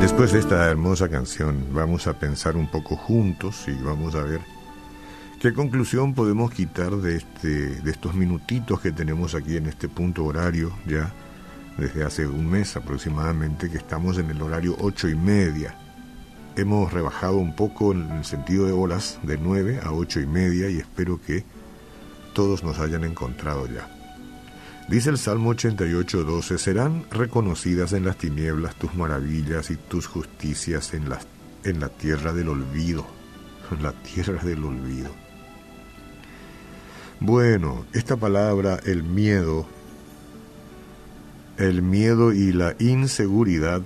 Después de esta hermosa canción vamos a pensar un poco juntos y vamos a ver qué conclusión podemos quitar de, este, de estos minutitos que tenemos aquí en este punto horario ya desde hace un mes aproximadamente que estamos en el horario ocho y media. Hemos rebajado un poco en el sentido de horas de 9 a ocho y media y espero que todos nos hayan encontrado ya. Dice el Salmo 88, 12, serán reconocidas en las tinieblas tus maravillas y tus justicias en la, en la tierra del olvido, en la tierra del olvido. Bueno, esta palabra, el miedo, el miedo y la inseguridad,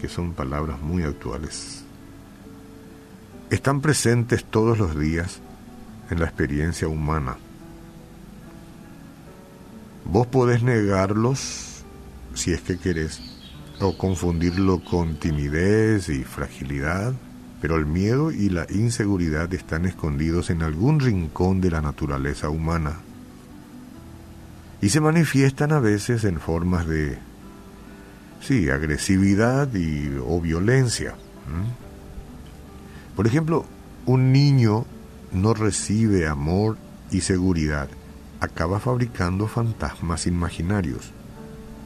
que son palabras muy actuales, están presentes todos los días en la experiencia humana. Vos podés negarlos si es que querés, o confundirlo con timidez y fragilidad, pero el miedo y la inseguridad están escondidos en algún rincón de la naturaleza humana y se manifiestan a veces en formas de, sí, agresividad y, o violencia. Por ejemplo, un niño no recibe amor y seguridad acaba fabricando fantasmas imaginarios.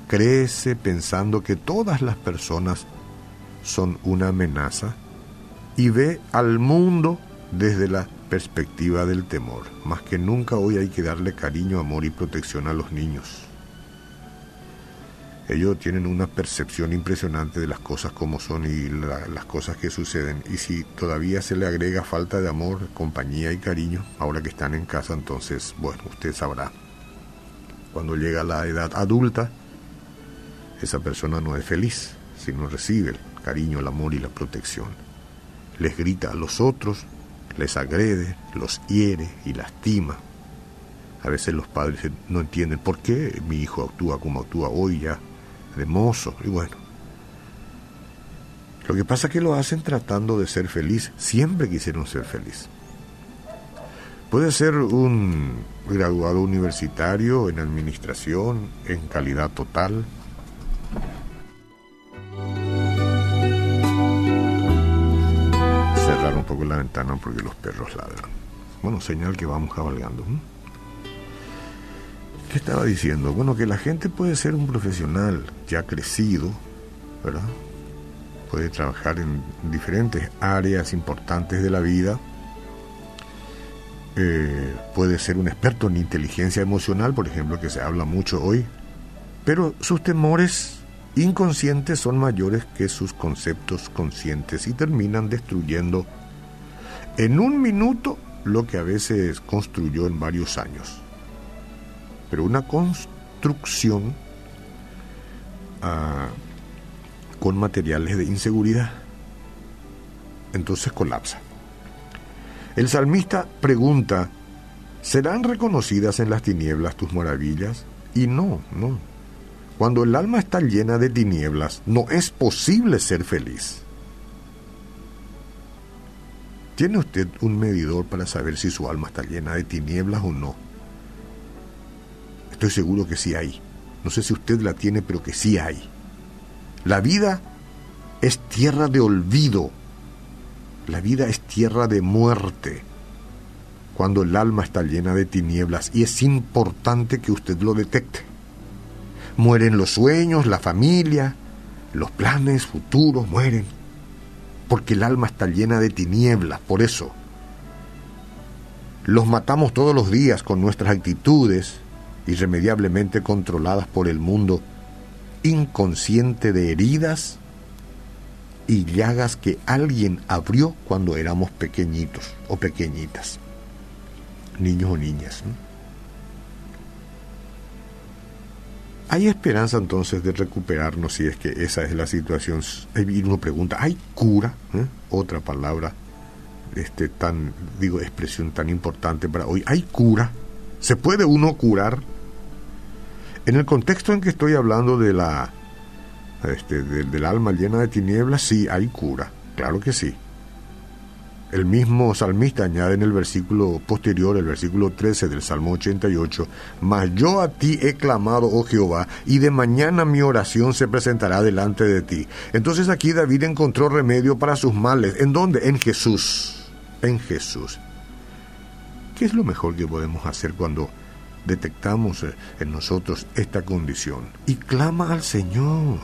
Crece pensando que todas las personas son una amenaza y ve al mundo desde la perspectiva del temor. Más que nunca hoy hay que darle cariño, amor y protección a los niños. Ellos tienen una percepción impresionante de las cosas como son y las cosas que suceden. Y si todavía se le agrega falta de amor, compañía y cariño, ahora que están en casa, entonces, bueno, usted sabrá. Cuando llega la edad adulta, esa persona no es feliz si no recibe el cariño, el amor y la protección. Les grita a los otros, les agrede, los hiere y lastima. A veces los padres no entienden por qué mi hijo actúa como actúa hoy ya de mozo, y bueno. Lo que pasa es que lo hacen tratando de ser feliz, siempre quisieron ser feliz. Puede ser un graduado universitario en administración, en calidad total. Cerrar un poco la ventana porque los perros ladran. Bueno, señal que vamos cabalgando. ¿Qué estaba diciendo? Bueno, que la gente puede ser un profesional ya crecido, ¿verdad? Puede trabajar en diferentes áreas importantes de la vida. Eh, puede ser un experto en inteligencia emocional, por ejemplo, que se habla mucho hoy. Pero sus temores inconscientes son mayores que sus conceptos conscientes y terminan destruyendo en un minuto lo que a veces construyó en varios años pero una construcción ah, con materiales de inseguridad. Entonces colapsa. El salmista pregunta, ¿serán reconocidas en las tinieblas tus maravillas? Y no, no. Cuando el alma está llena de tinieblas, no es posible ser feliz. ¿Tiene usted un medidor para saber si su alma está llena de tinieblas o no? Estoy seguro que sí hay. No sé si usted la tiene, pero que sí hay. La vida es tierra de olvido. La vida es tierra de muerte. Cuando el alma está llena de tinieblas y es importante que usted lo detecte. Mueren los sueños, la familia, los planes futuros mueren. Porque el alma está llena de tinieblas, por eso. Los matamos todos los días con nuestras actitudes, irremediablemente controladas por el mundo inconsciente de heridas y llagas que alguien abrió cuando éramos pequeñitos o pequeñitas, niños o niñas. ¿Hay esperanza entonces de recuperarnos si es que esa es la situación? Y uno pregunta, ¿hay cura? ¿Eh? Otra palabra, este tan, digo, expresión tan importante para hoy. ¿Hay cura? ¿Se puede uno curar? En el contexto en que estoy hablando de la este, del alma llena de tinieblas, sí hay cura, claro que sí. el mismo salmista añade en el versículo posterior, el versículo 13 del Salmo 88, Mas yo a ti he clamado, oh Jehová, y de mañana mi oración se presentará delante de ti. Entonces aquí David encontró remedio para sus males. ¿En dónde? En Jesús. En Jesús. ¿Qué es lo mejor que podemos hacer cuando detectamos eh, en nosotros esta condición? Y clama al Señor.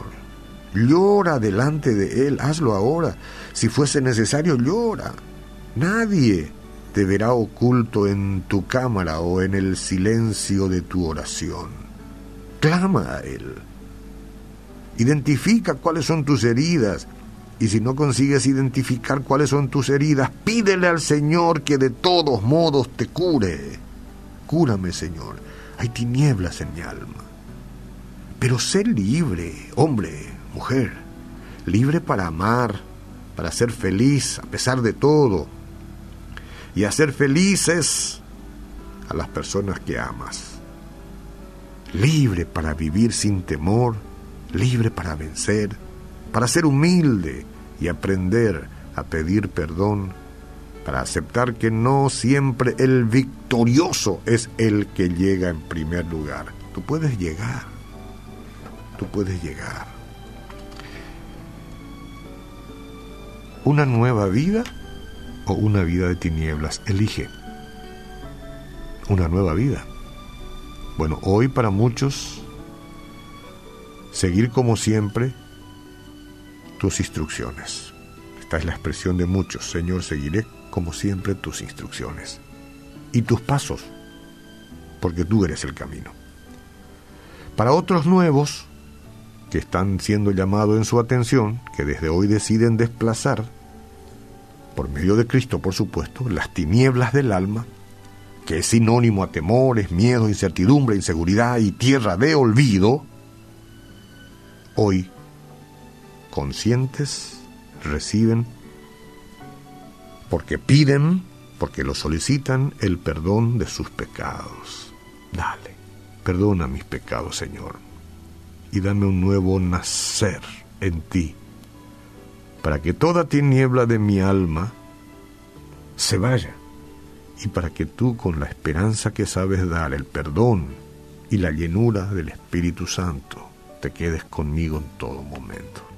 Llora delante de Él, hazlo ahora. Si fuese necesario, llora. Nadie te verá oculto en tu cámara o en el silencio de tu oración. Clama a Él. Identifica cuáles son tus heridas. Y si no consigues identificar cuáles son tus heridas, pídele al Señor que de todos modos te cure. Cúrame, Señor. Hay tinieblas en mi alma. Pero sé libre, hombre, mujer. Libre para amar, para ser feliz a pesar de todo y hacer felices a las personas que amas. Libre para vivir sin temor, libre para vencer, para ser humilde y aprender a pedir perdón, para aceptar que no siempre el victorioso es el que llega en primer lugar. Tú puedes llegar, tú puedes llegar. Una nueva vida o una vida de tinieblas. Elige una nueva vida. Bueno, hoy para muchos, seguir como siempre tus instrucciones. Esta es la expresión de muchos. Señor, seguiré como siempre tus instrucciones y tus pasos, porque tú eres el camino. Para otros nuevos, que están siendo llamados en su atención, que desde hoy deciden desplazar por medio de Cristo, por supuesto, las tinieblas del alma, que es sinónimo a temores, miedo, incertidumbre, inseguridad y tierra de olvido, hoy, conscientes, reciben, porque piden, porque lo solicitan, el perdón de sus pecados. Dale, perdona mis pecados, Señor, y dame un nuevo nacer en ti para que toda tiniebla de mi alma se vaya y para que tú con la esperanza que sabes dar, el perdón y la llenura del Espíritu Santo, te quedes conmigo en todo momento.